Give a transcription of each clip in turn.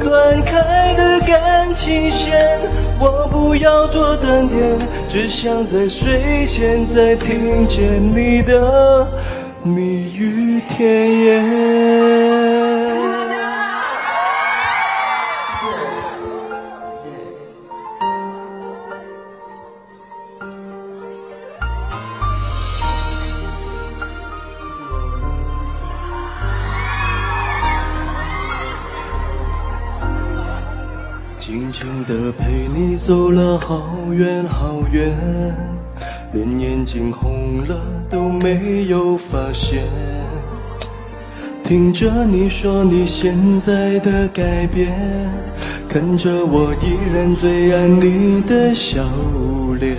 断开的感情线，我不要做断点，只想在睡前再听见你的蜜语甜言。远，连眼睛红了都没有发现。听着你说你现在的改变，看着我依然最爱你的笑脸，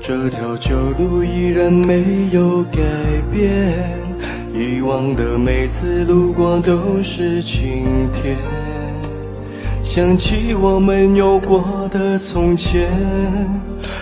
这条旧路依然没有改变，以往的每次路过都是晴天。想起我们有过的从前，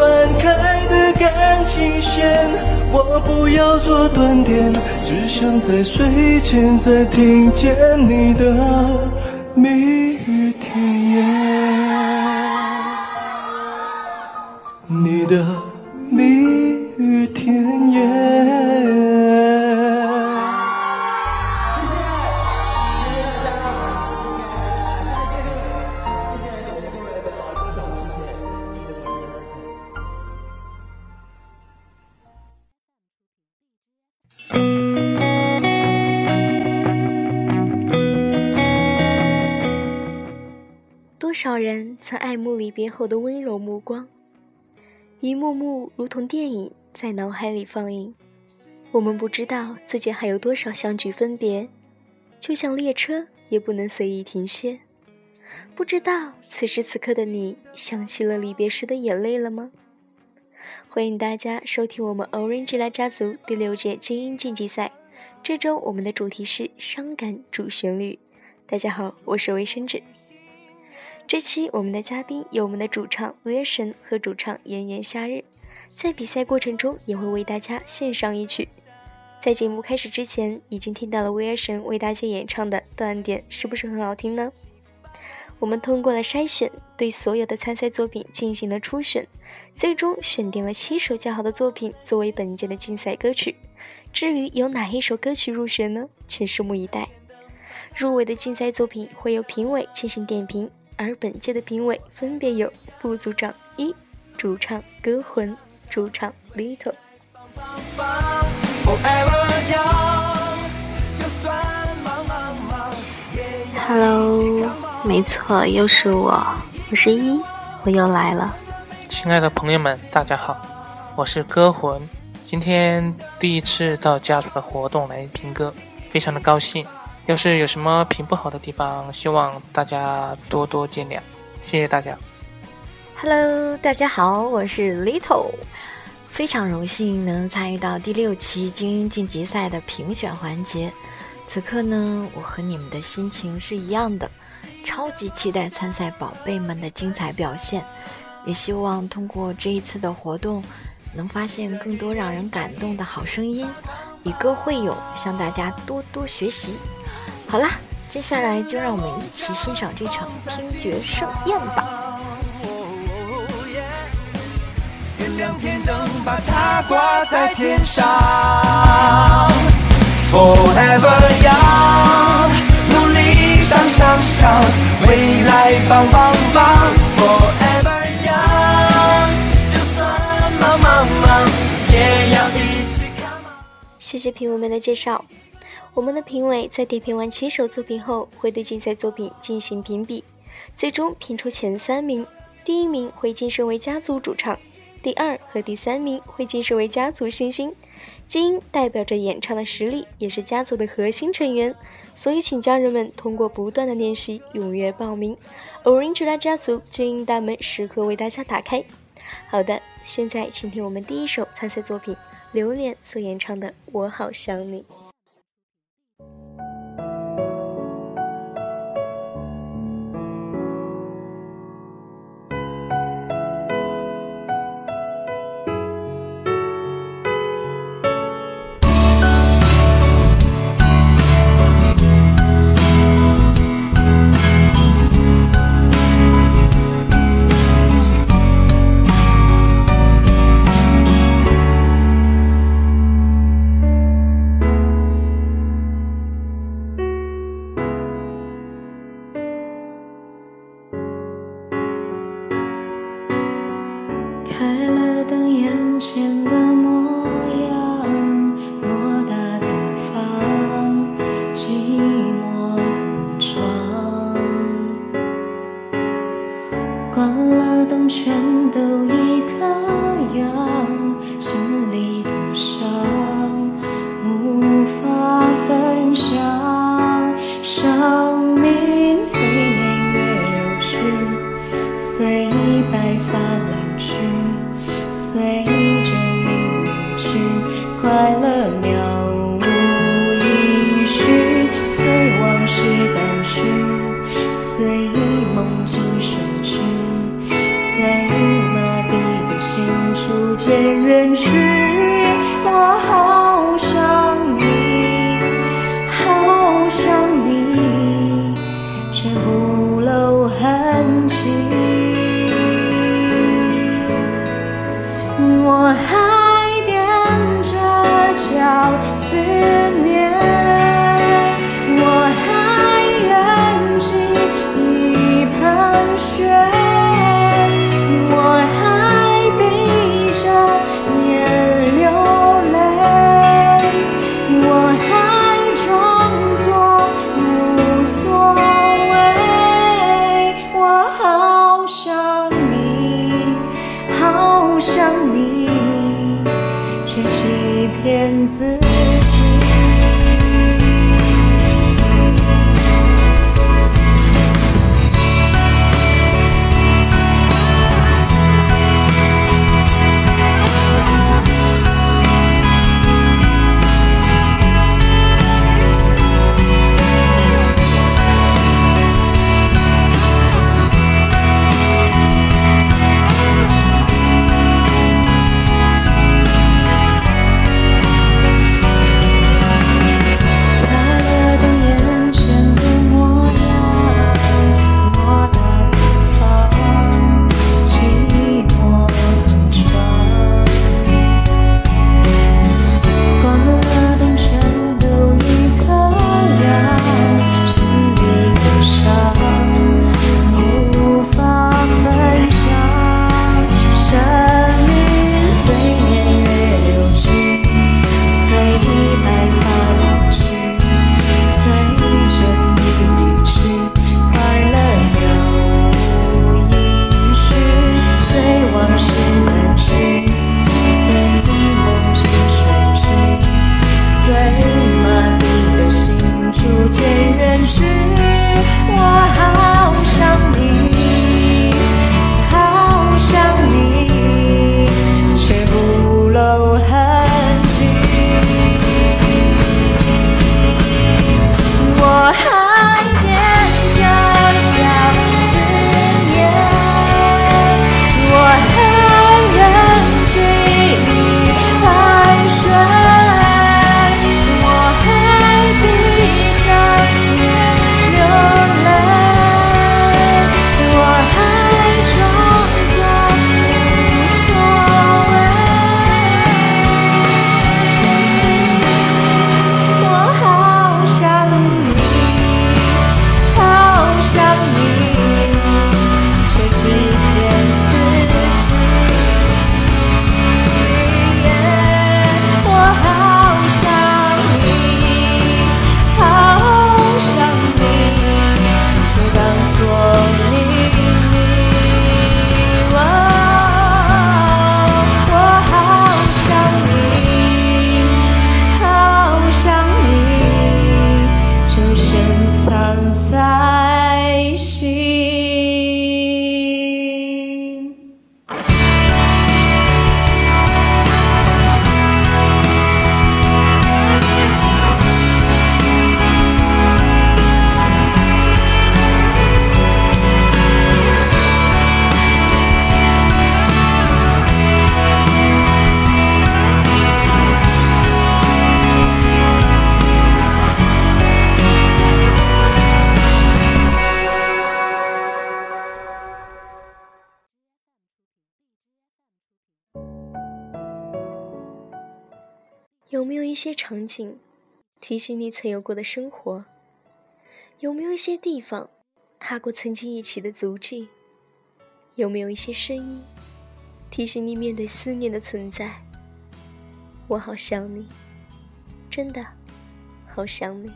断开的。感情线，我不要做断点，只想在睡前再听见你的蜜语甜言，你的爱慕离别后的温柔目光，一幕幕如同电影在脑海里放映。我们不知道自己还有多少相聚分别，就像列车也不能随意停歇。不知道此时此刻的你想起了离别时的眼泪了吗？欢迎大家收听我们 Orange 拉家族第六届精英竞技赛。这周我们的主题是伤感主旋律。大家好，我是卫生纸。这期我们的嘉宾有我们的主唱威尔神和主唱炎炎夏日，在比赛过程中也会为大家献上一曲。在节目开始之前，已经听到了威尔神为大家演唱的断点，是不是很好听呢？我们通过了筛选，对所有的参赛作品进行了初选，最终选定了七首较好的作品作为本届的竞赛歌曲。至于有哪一首歌曲入选呢？请拭目以待。入围的竞赛作品会由评委进行点评，而本届的评委分别有副组长一、主唱歌魂、主唱 Little。Hello，没错，又是我，我是一，我又来了。亲爱的朋友们，大家好，我是歌魂，今天第一次到家族的活动来听歌，非常的高兴。要是有什么评不好的地方，希望大家多多见谅，谢谢大家。Hello，大家好，我是 Little，非常荣幸能参与到第六期精英晋级赛的评选环节。此刻呢，我和你们的心情是一样的，超级期待参赛宝贝们的精彩表现，也希望通过这一次的活动，能发现更多让人感动的好声音，以歌会友，向大家多多学习。好了，接下来就让我们一起欣赏这场听觉盛宴吧。点亮天灯，把它挂在天上。Forever young，努力向上向，未来棒棒棒。Forever young，就算忙忙忙，也要一起 come on。谢谢评委们的介绍。我们的评委在点评完七首作品后，会对竞赛作品进行评比，最终评出前三名。第一名会晋升为家族主唱，第二和第三名会晋升为家族新星。精英代表着演唱的实力，也是家族的核心成员，所以请家人们通过不断的练习，踊跃报名。Orange 拉家族精英大门时刻为大家打开。好的，现在请听我们第一首参赛作品《榴莲》所演唱的《我好想你》。提醒你曾有过的生活？有没有一些地方踏过曾经一起的足迹？有没有一些声音提醒你面对思念的存在？我好想你，真的好想你。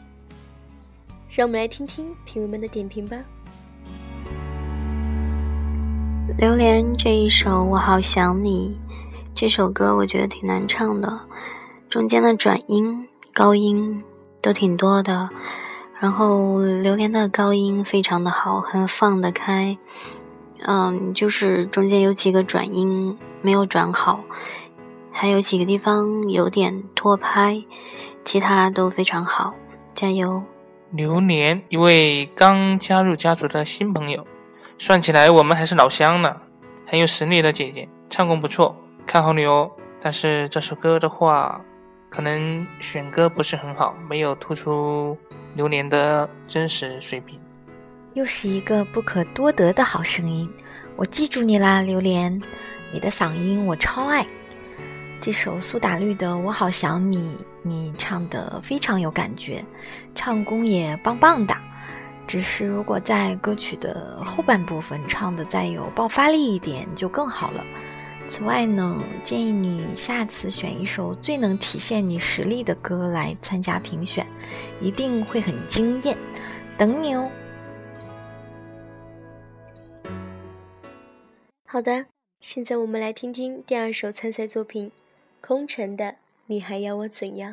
让我们来听听评委们的点评吧。榴莲这一首《我好想你》这首歌，我觉得挺难唱的。中间的转音、高音都挺多的，然后榴莲的高音非常的好，很放得开。嗯，就是中间有几个转音没有转好，还有几个地方有点拖拍，其他都非常好，加油！榴莲，一位刚加入家族的新朋友，算起来我们还是老乡呢，很有实力的姐姐，唱功不错，看好你哦。但是这首歌的话。可能选歌不是很好，没有突出榴莲的真实水平。又是一个不可多得的好声音，我记住你啦，榴莲，你的嗓音我超爱。这首苏打绿的《我好想你》，你唱的非常有感觉，唱功也棒棒的。只是如果在歌曲的后半部分唱的再有爆发力一点，就更好了。此外呢，建议你下次选一首最能体现你实力的歌来参加评选，一定会很惊艳。等你哦。好的，现在我们来听听第二首参赛作品《空城的你还要我怎样》。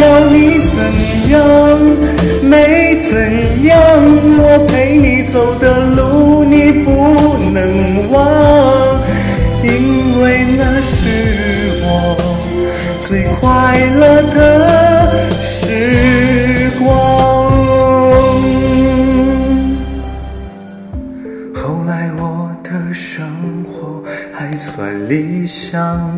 要你怎样，没怎样。我陪你走的路，你不能忘，因为那是我。最快乐的时光。后来我的生活还算理想，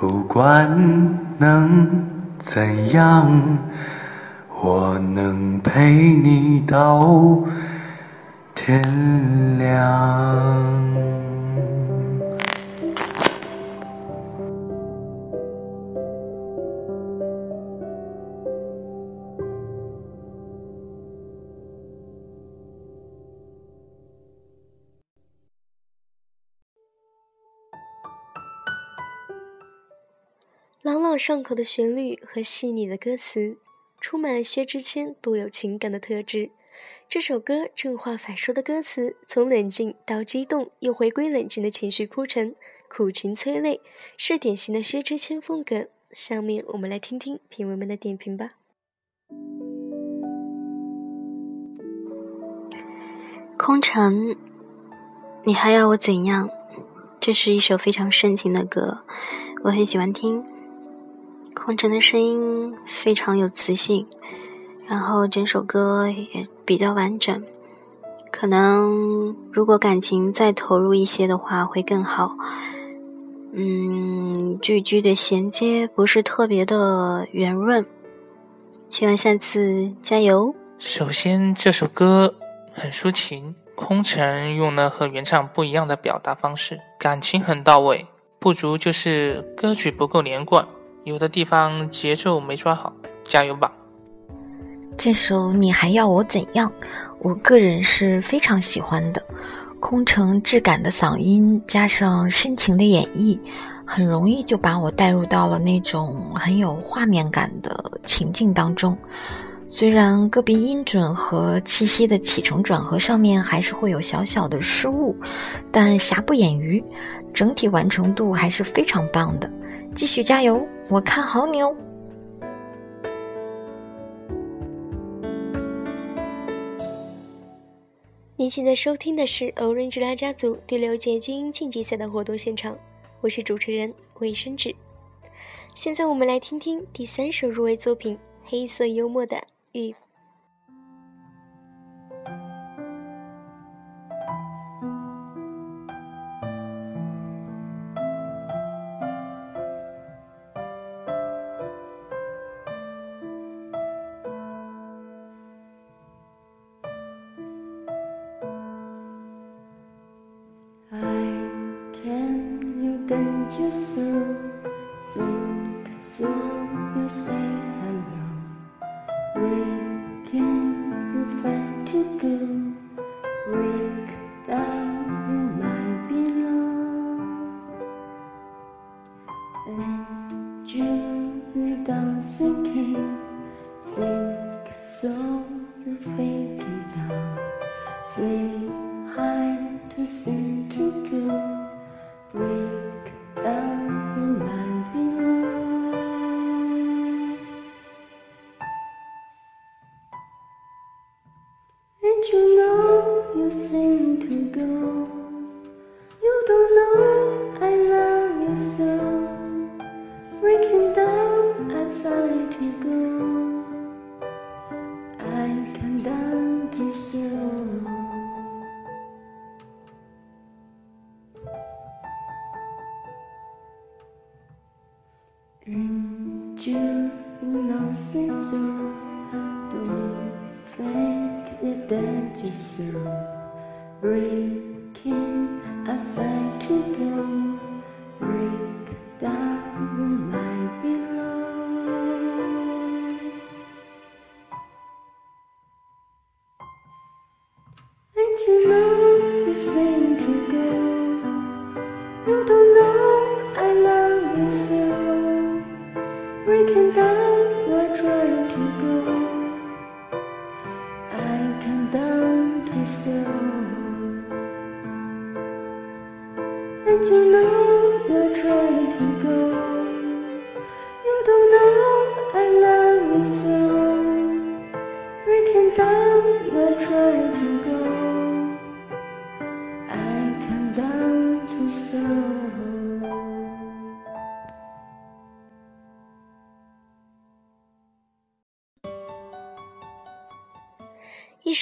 不管能怎样，我能陪你到。天亮。朗朗上口的旋律和细腻的歌词，充满了薛之谦独有情感的特质。这首歌正话反说的歌词，从冷静到激动，又回归冷静的情绪铺陈，苦情催泪，是典型的薛之谦风格。下面我们来听听评委们的点评吧。空城，你还要我怎样？这是一首非常深情的歌，我很喜欢听。空城的声音非常有磁性。然后整首歌也比较完整，可能如果感情再投入一些的话会更好。嗯，句句的衔接不是特别的圆润，希望下次加油。首先，这首歌很抒情，空城用了和原唱不一样的表达方式，感情很到位。不足就是歌曲不够连贯，有的地方节奏没抓好，加油吧。这首你还要我怎样？我个人是非常喜欢的，空城质感的嗓音加上深情的演绎，很容易就把我带入到了那种很有画面感的情境当中。虽然个别音准和气息的起承转合上面还是会有小小的失误，但瑕不掩瑜，整体完成度还是非常棒的。继续加油，我看好你哦！您现在收听的是 Orange 拉家族第六届精英晋级赛的活动现场，我是主持人卫生纸。现在我们来听听第三首入围作品《黑色幽默的 Eve》。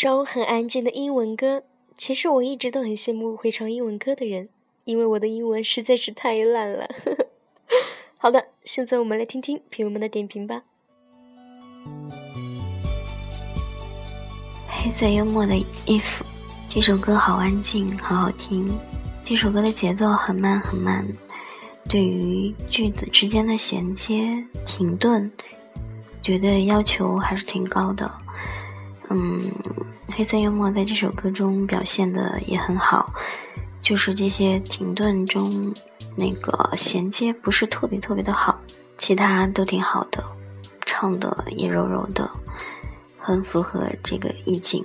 首很安静的英文歌。其实我一直都很羡慕会唱英文歌的人，因为我的英文实在是太烂了。好的，现在我们来听听朋友们的点评吧。黑色幽默的《If》这首歌好安静，好好听。这首歌的节奏很慢很慢，对于句子之间的衔接、停顿，觉得要求还是挺高的。嗯，黑色幽默在这首歌中表现的也很好，就是这些停顿中那个衔接不是特别特别的好，其他都挺好的，唱的也柔柔的，很符合这个意境。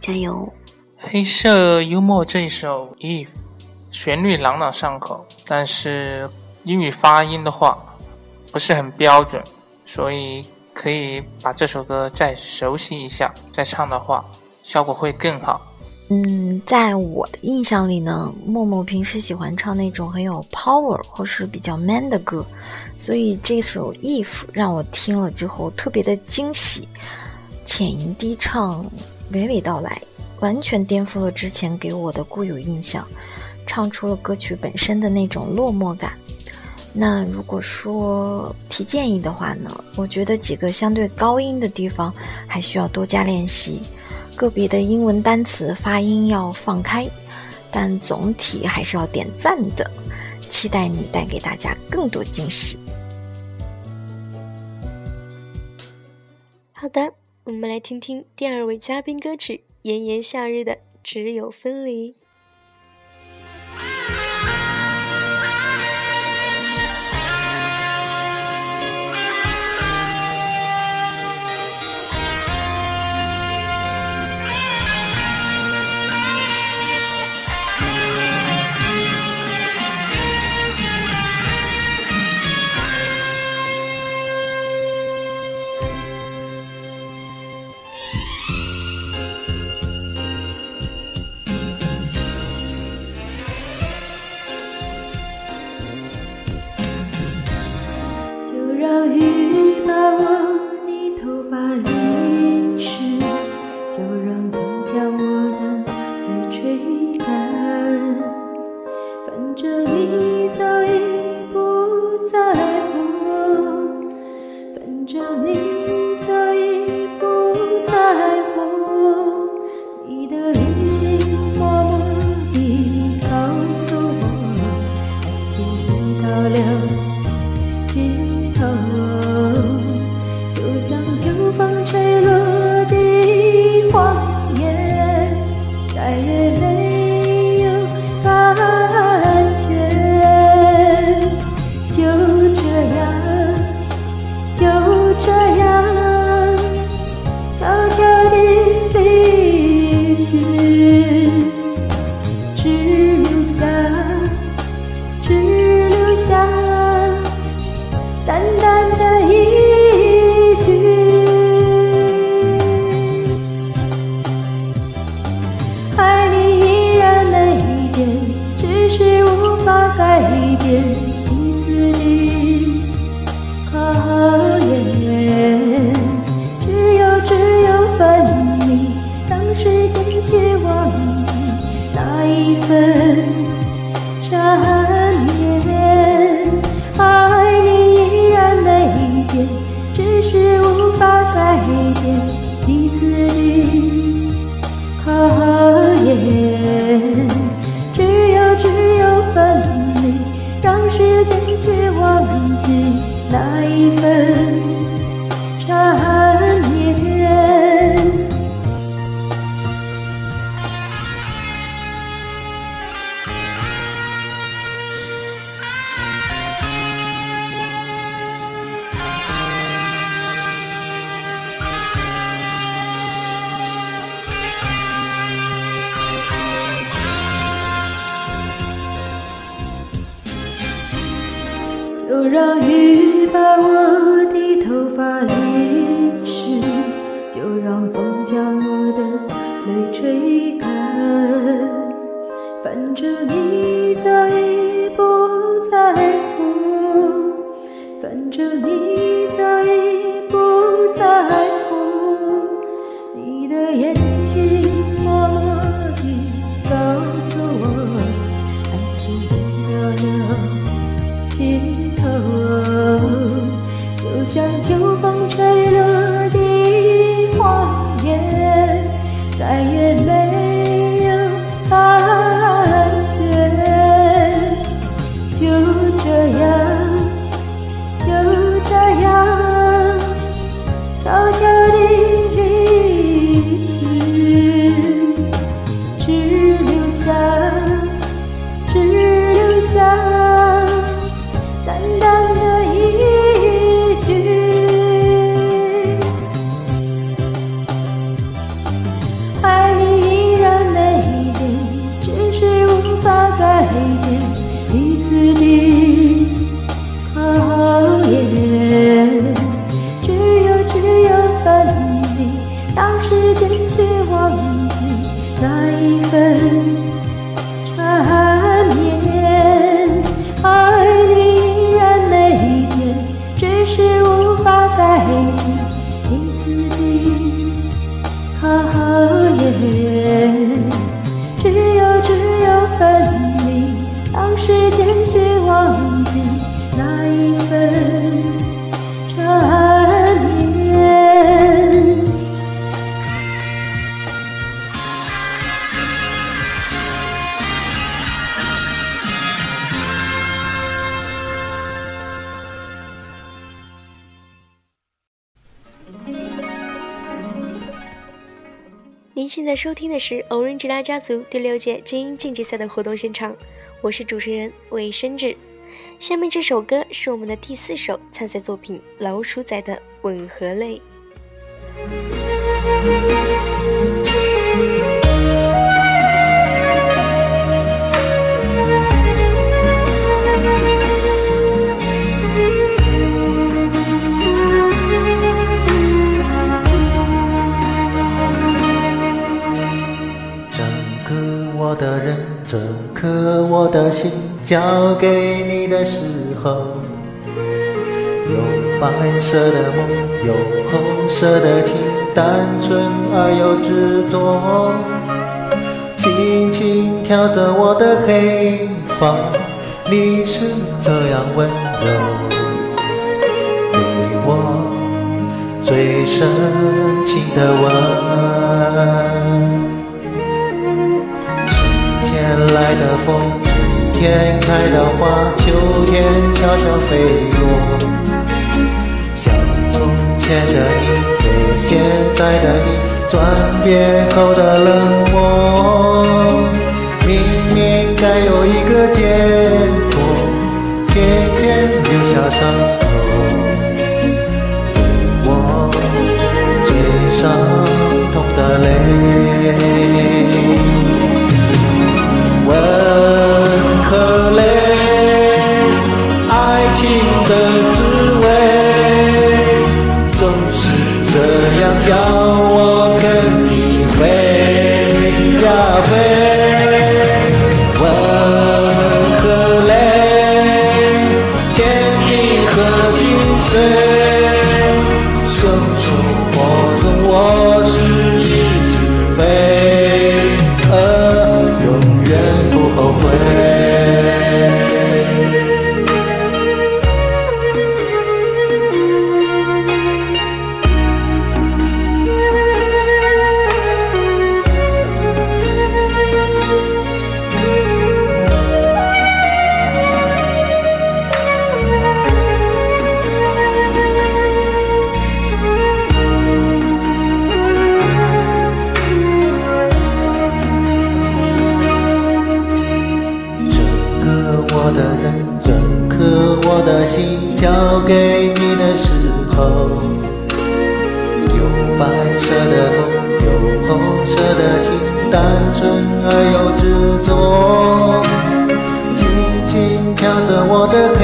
加油！黑色幽默这一首《If》，旋律朗朗上口，但是英语发音的话不是很标准，所以。可以把这首歌再熟悉一下，再唱的话，效果会更好。嗯，在我的印象里呢，默默平时喜欢唱那种很有 power 或是比较 man 的歌，所以这首 If 让我听了之后特别的惊喜，浅吟低唱，娓娓道来，完全颠覆了之前给我的固有印象，唱出了歌曲本身的那种落寞感。那如果说提建议的话呢，我觉得几个相对高音的地方还需要多加练习，个别的英文单词发音要放开，但总体还是要点赞的。期待你带给大家更多惊喜。好的，我们来听听第二位嘉宾歌曲《炎炎夏日的只有分离》。收听的是《Orange 拉家族》第六届精英晋级赛的活动现场，我是主持人魏深志。下面这首歌是我们的第四首参赛作品《老鼠仔的吻合泪》。的人，这颗我的心交给你的时候，有白色的梦，有红色的情，单纯而又执着，轻轻挑着我的黑发，你是这样温柔，给我最深情的吻。天开的花，秋天悄悄飞落。像从前的你和现在的你，转变后的冷漠。明明该有一个结果，偏偏留下伤口。我的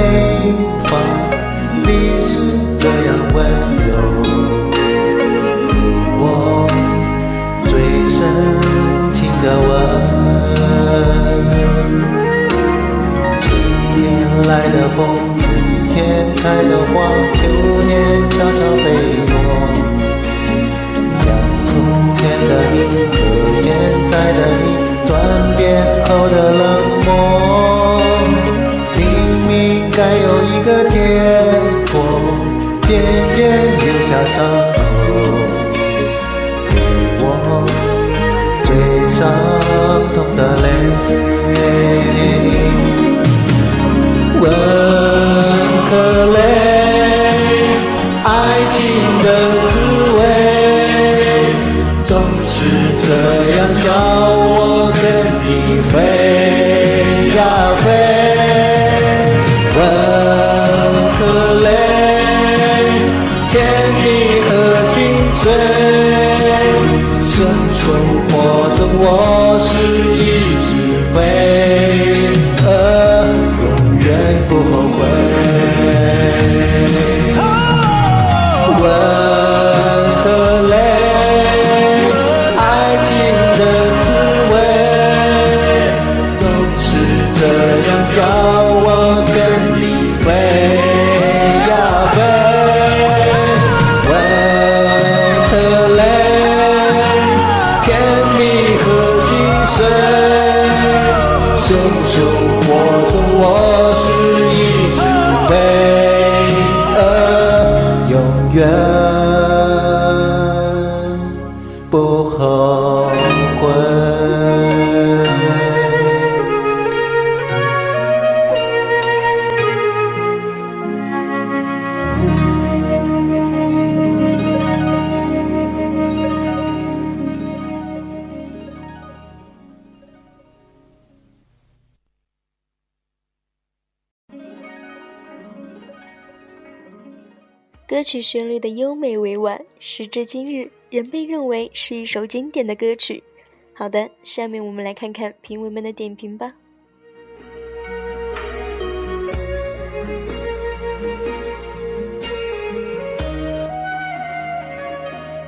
不后悔。歌曲旋律的优美委婉，时至今日仍被认为是一首经典的歌曲。好的，下面我们来看看评委们的点评吧。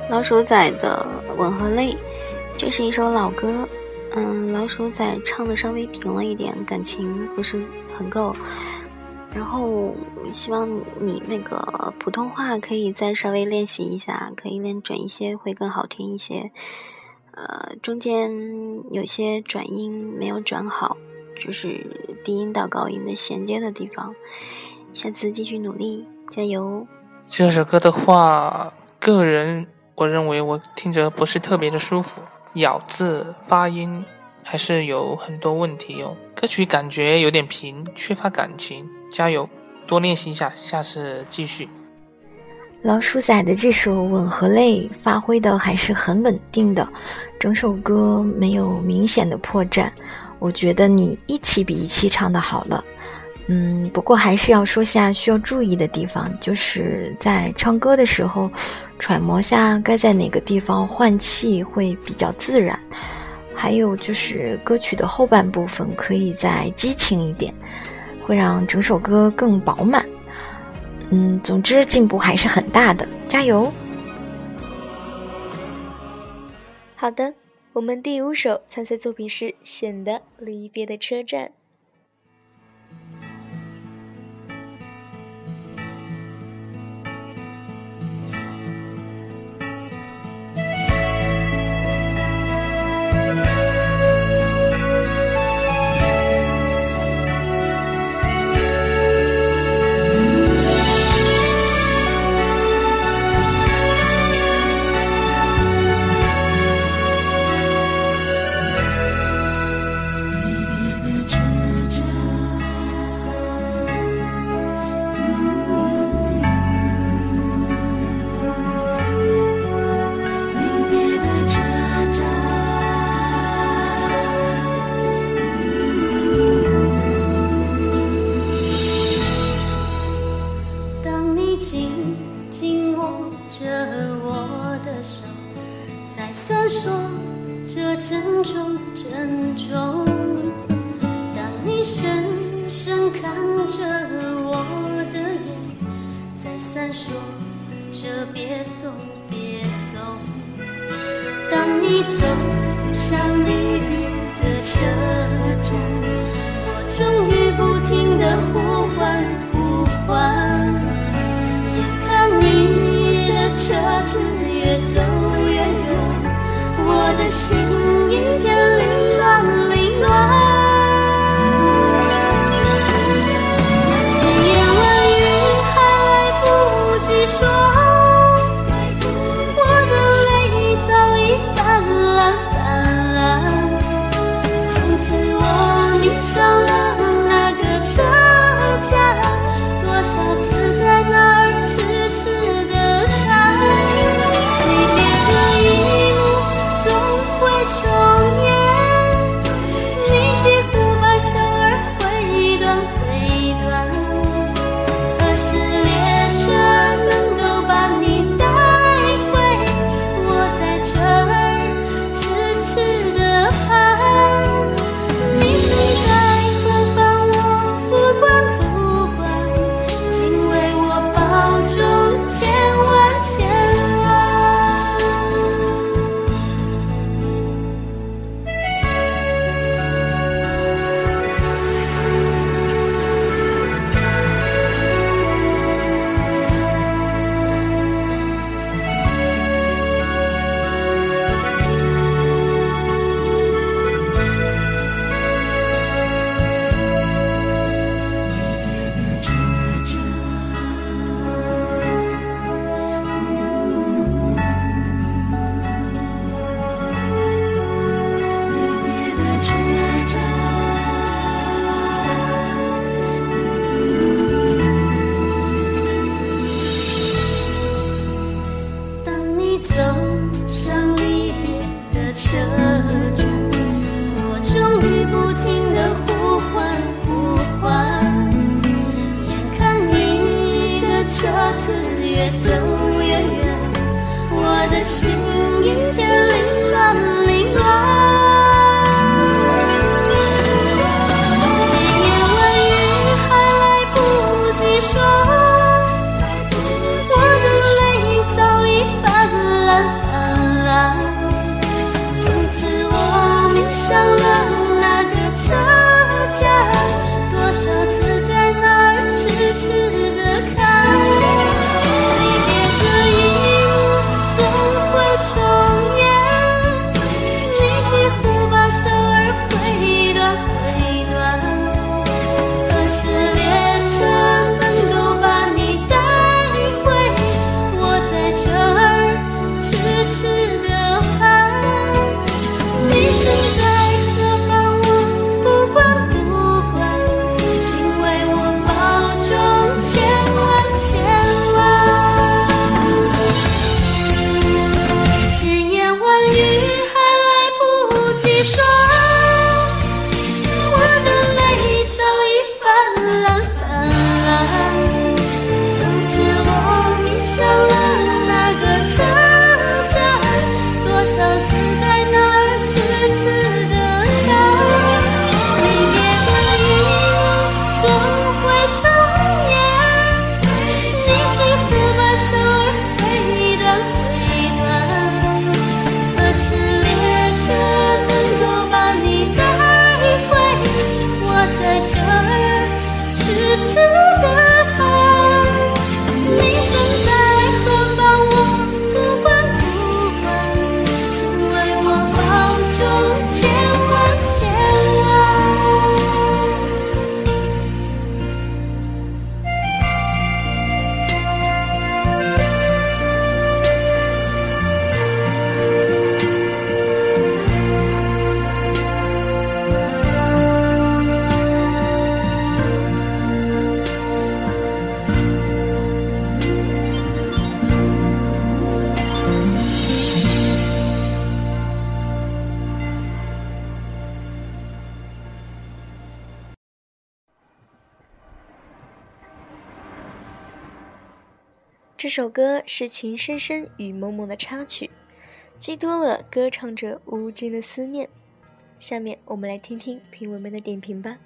老鼠仔的《吻和泪》，这是一首老歌。嗯，老鼠仔唱的稍微平了一点，感情不是很够。然后希望你那个普通话可以再稍微练习一下，可以练准一些，会更好听一些。呃，中间有些转音没有转好，就是低音到高音的衔接的地方。下次继续努力，加油！这首歌的话，个人我认为我听着不是特别的舒服，咬字发音还是有很多问题哟。歌曲感觉有点平，缺乏感情。加油，多练习一下，下次继续。老鼠仔的这首《吻和泪》发挥的还是很稳定的，整首歌没有明显的破绽。我觉得你一期比一期唱的好了。嗯，不过还是要说下需要注意的地方，就是在唱歌的时候，揣摩下该在哪个地方换气会比较自然。还有就是歌曲的后半部分可以再激情一点，会让整首歌更饱满。嗯，总之进步还是很大的，加油！好的，我们第五首参赛作品是《显得离别的车站》。首歌是情深深雨蒙蒙的插曲，寄多了歌唱着无尽的思念。下面我们来听听评委们的点评吧。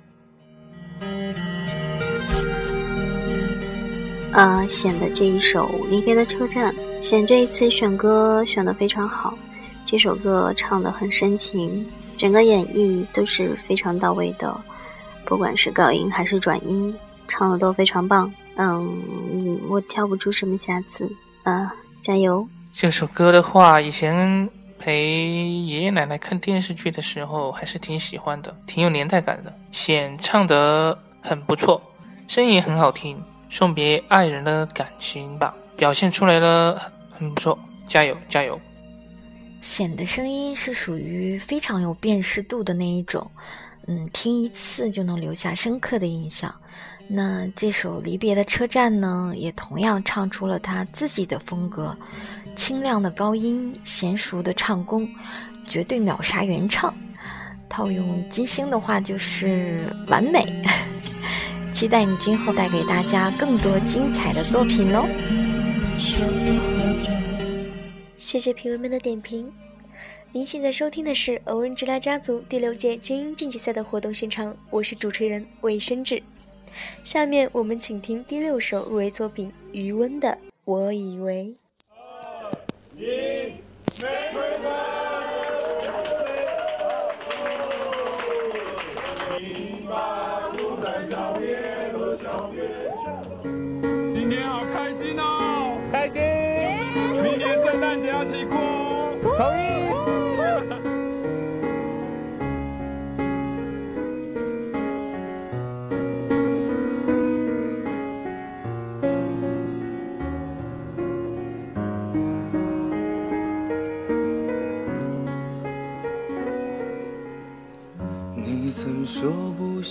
呃，显的这一首《离别的车站》，显这一次选歌选的非常好，这首歌唱的很深情，整个演绎都是非常到位的，不管是高音还是转音，唱的都非常棒。嗯，我挑不出什么瑕疵，啊，加油！这首歌的话，以前陪爷爷奶奶看电视剧的时候，还是挺喜欢的，挺有年代感的。显唱得很不错，声音也很好听，送别爱人的感情吧，表现出来了，很不错，加油加油！显的声音是属于非常有辨识度的那一种，嗯，听一次就能留下深刻的印象。那这首《离别的车站》呢，也同样唱出了他自己的风格，清亮的高音，娴熟的唱功，绝对秒杀原唱。套用金星的话，就是完美。期待你今后带给大家更多精彩的作品喽！谢谢评委们的点评。您现在收听的是《欧文之拉家族》第六届精英竞技赛的活动现场，我是主持人魏生志。下面我们请听第六首入围作品余温的《我以为》。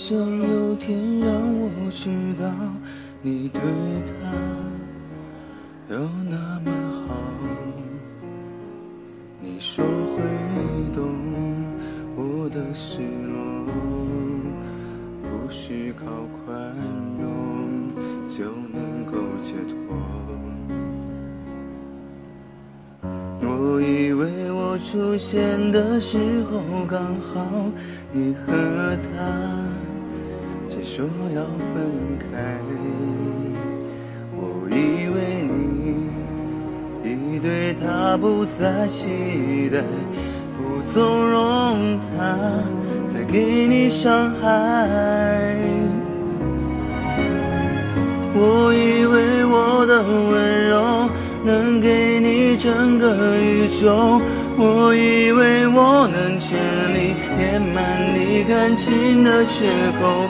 想有天让我知道你对他有那么好，你说会懂我的失落，不是靠宽容就能够解脱。我以为我出现的时候刚好你和他。说要分开。我以为你已对他不再期待，不纵容他再给你伤害。我以为我的温柔能给你整个宇宙，我以为我能全力填满你感情的缺口，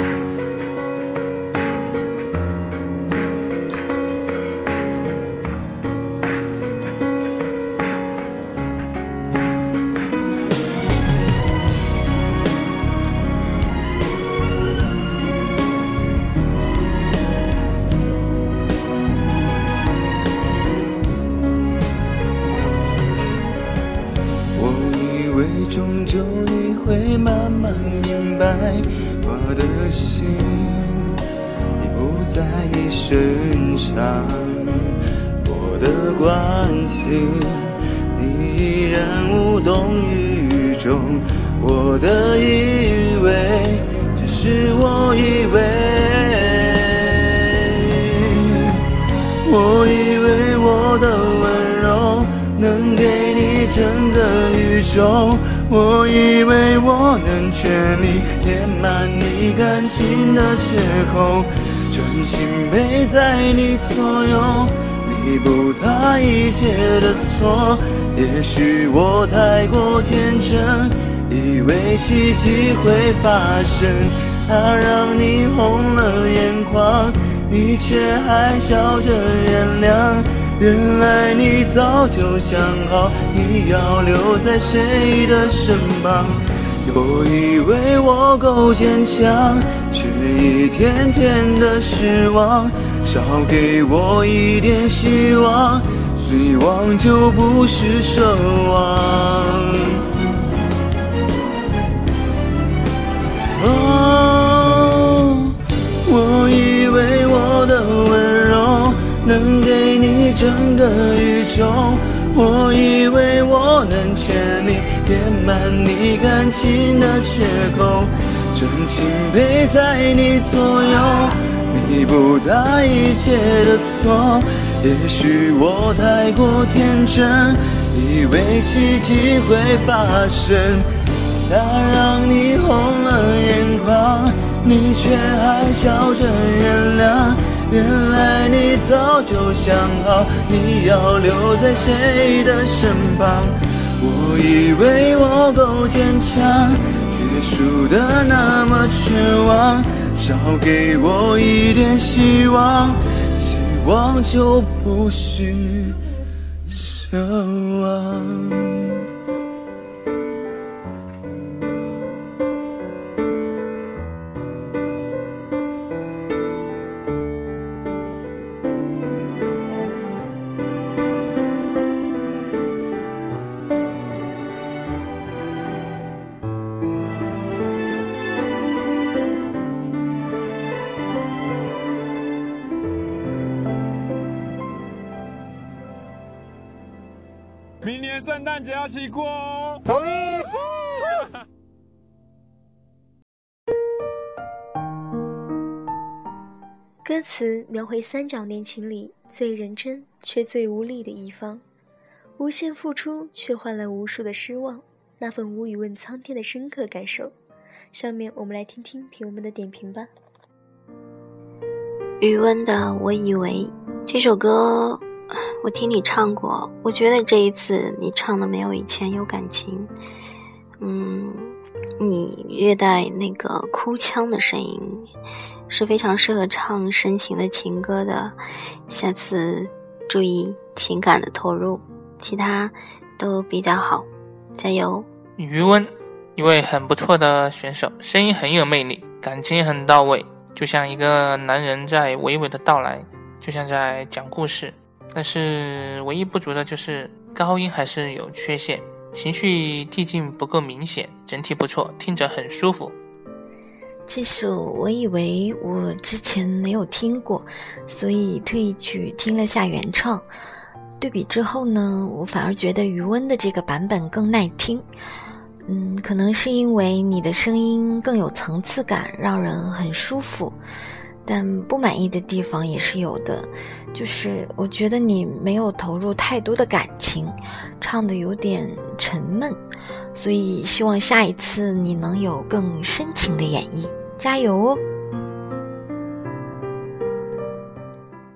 后，专心陪在你左右，弥补他一切的错。也许我太过天真，以为奇迹会发生，他让你红了眼眶。你却还笑着原谅，原来你早就想好你要留在谁的身旁。我以为我够坚强，一天天的失望。少给我一点希望，失望就不是奢望。哦，我以为我的温柔能给你整个宇宙，我以为我能全力填满你感情的缺口，真情陪在你左右，弥补他一切的错。也许我太过天真，以为奇迹会发生。他让你红了眼眶，你却还笑着原谅。原来你早就想好你要留在谁的身旁。我以为我够坚强，结束的那么绝望。少给我一点希望，希望就不是奢望。节要起过哦。同意。歌词描绘三角恋情里最认真却最无力的一方，无限付出却换来无数的失望，那份无语问苍天的深刻感受。下面我们来听听评委们的点评吧。余温的《我以为》这首歌，我听你唱过，我觉得这一次你唱的没有以前有感情。嗯，你略带那个哭腔的声音，是非常适合唱深情的情歌的。下次注意情感的投入，其他都比较好，加油！余温，一位很不错的选手，声音很有魅力，感情很到位，就像一个男人在娓娓的道来，就像在讲故事。但是唯一不足的就是高音还是有缺陷，情绪递进不够明显，整体不错，听着很舒服。这首我以为我之前没有听过，所以特意去听了下原唱。对比之后呢，我反而觉得余温的这个版本更耐听。嗯，可能是因为你的声音更有层次感，让人很舒服。但不满意的地方也是有的，就是我觉得你没有投入太多的感情，唱的有点沉闷。所以希望下一次你能有更深情的演绎，加油哦！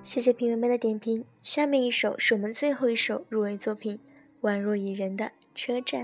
谢谢评委们的点评。下面一首是我们最后一首入围作品，宛若蚁人的《车站》。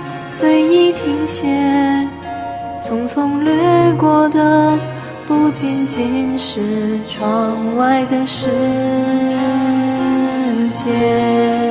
随意停歇。匆匆掠过的，不仅仅是窗外的世界。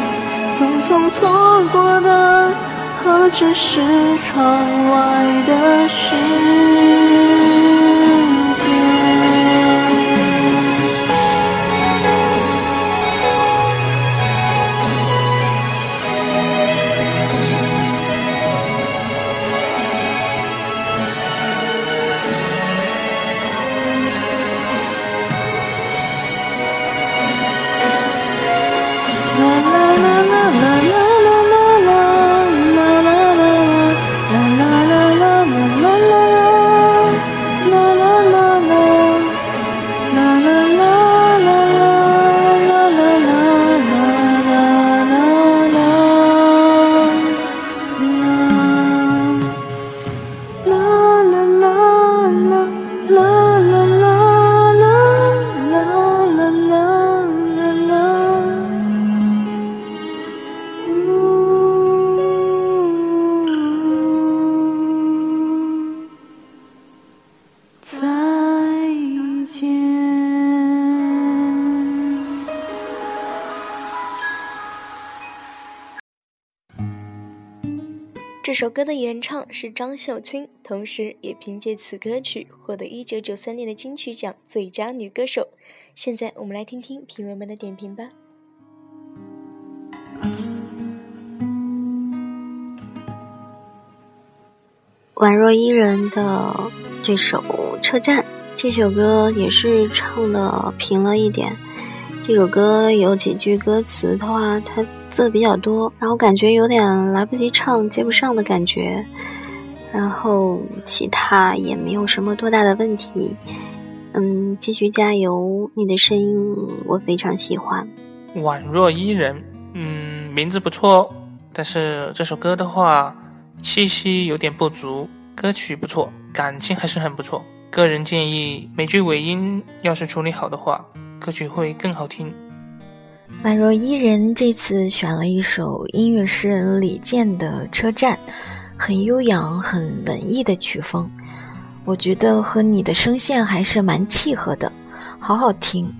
匆匆错过的，何止是窗外的事？首歌的原唱是张秀清，同时也凭借此歌曲获得1993年的金曲奖最佳女歌手。现在我们来听听评委们的点评吧。宛若伊人的这首《车站》，这首歌也是唱的平了一点。这首歌有几句歌词的话，它字比较多，然后感觉有点来不及唱，接不上的感觉。然后其他也没有什么多大的问题。嗯，继续加油，你的声音我非常喜欢。宛若伊人，嗯，名字不错哦，但是这首歌的话。气息有点不足，歌曲不错，感情还是很不错。个人建议，每句尾音要是处理好的话，歌曲会更好听。宛若伊人这次选了一首音乐诗人李健的《车站》，很悠扬、很文艺的曲风，我觉得和你的声线还是蛮契合的，好好听。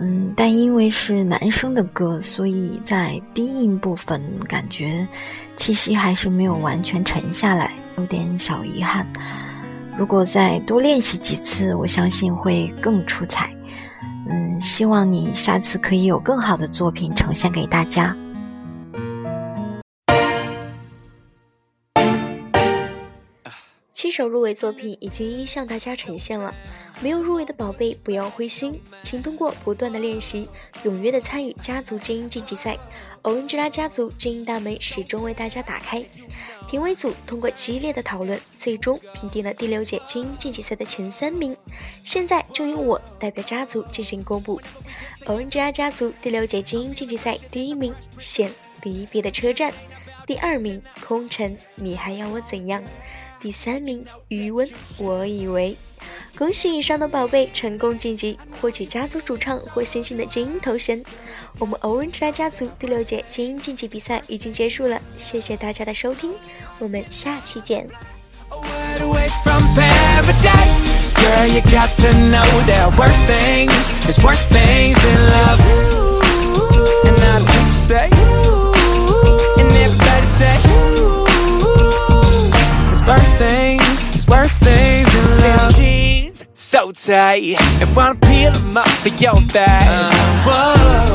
嗯，但因为是男生的歌，所以在低音部分感觉气息还是没有完全沉下来，有点小遗憾。如果再多练习几次，我相信会更出彩。嗯，希望你下次可以有更好的作品呈现给大家。首入围作品已经一一向大家呈现了。没有入围的宝贝不要灰心，请通过不断的练习，踊跃的参与家族精英晋级赛，欧恩吉拉家族精英大门始终为大家打开。评委组通过激烈的讨论，最终评定了第六届精英晋级赛的前三名。现在就由我代表家族进行公布：欧恩吉拉家族第六届精英晋级赛第一名现离别的车站，第二名空城，你还要我怎样？第三名余温，我以为。恭喜以上的宝贝成功晋级，获取家族主唱或星星的精英头衔。我们 Orange 拉家族第六届精英晋级比赛已经结束了，谢谢大家的收听，我们下期见。worst things, it's worst things in love. Jeans so tight, and wanna peel them up for your thighs. Uh, whoa.